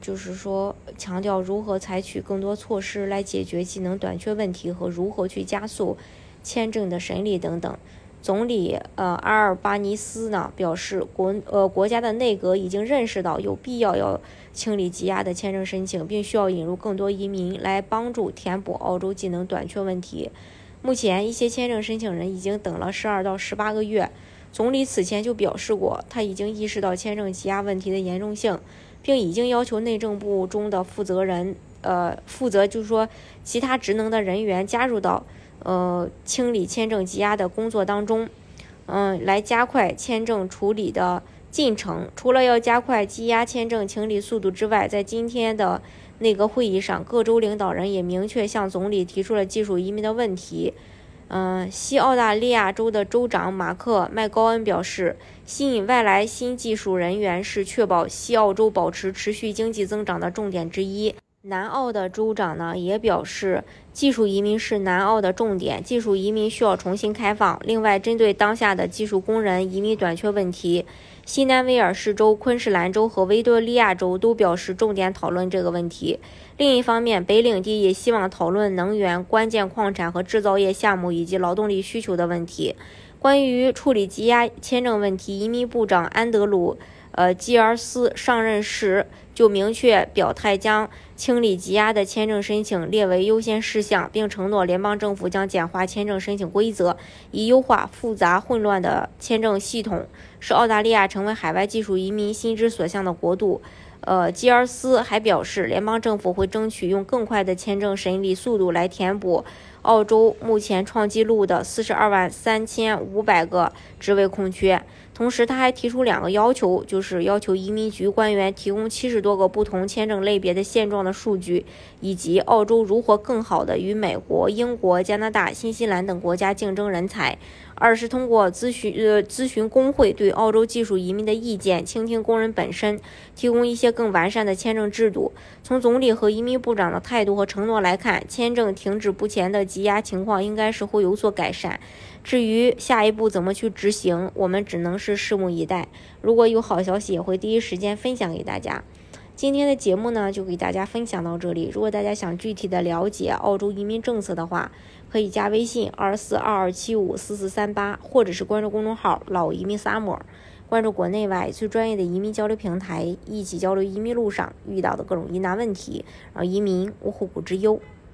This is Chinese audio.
就是说，强调如何采取更多措施来解决技能短缺问题和如何去加速签证的审理等等。总理呃阿尔巴尼斯呢表示，国呃国家的内阁已经认识到有必要要清理积压的签证申请，并需要引入更多移民来帮助填补澳洲技能短缺问题。目前，一些签证申请人已经等了十二到十八个月。总理此前就表示过，他已经意识到签证积压问题的严重性。并已经要求内政部中的负责人，呃，负责就是说其他职能的人员加入到，呃，清理签证积压的工作当中，嗯，来加快签证处理的进程。除了要加快积压签证清理速度之外，在今天的那个会议上，各州领导人也明确向总理提出了技术移民的问题。嗯，西澳大利亚州的州长马克·麦高恩表示，吸引外来新技术人员是确保西澳洲保持持续经济增长的重点之一。南澳的州长呢也表示，技术移民是南澳的重点，技术移民需要重新开放。另外，针对当下的技术工人移民短缺问题，西南威尔士州、昆士兰州和维多利亚州都表示重点讨论这个问题。另一方面，北领地也希望讨论能源、关键矿产和制造业项目以及劳动力需求的问题。关于处理积压签证问题，移民部长安德鲁。呃，基尔斯上任时就明确表态，将清理积压的签证申请列为优先事项，并承诺联邦政府将简化签证申请规则，以优化复杂混乱的签证系统，使澳大利亚成为海外技术移民心之所向的国度。呃，基尔斯还表示，联邦政府会争取用更快的签证审理速度来填补澳洲目前创纪录的四十二万三千五百个职位空缺。同时，他还提出两个要求，就是要求移民局官员提供七十多个不同签证类别的现状的数据，以及澳洲如何更好地与美国、英国、加拿大、新西兰等国家竞争人才。二是通过咨询呃咨询工会对澳洲技术移民的意见，倾听工人本身，提供一些更完善的签证制度。从总理和移民部长的态度和承诺来看，签证停止不前的积压情况应该是会有所改善。至于下一步怎么去执行，我们只能是拭目以待。如果有好消息，也会第一时间分享给大家。今天的节目呢，就给大家分享到这里。如果大家想具体的了解澳洲移民政策的话，可以加微信二四二二七五四四三八，或者是关注公众号“老移民 summer”，关注国内外最专业的移民交流平台，一起交流移民路上遇到的各种疑难问题，让移民无后顾之忧。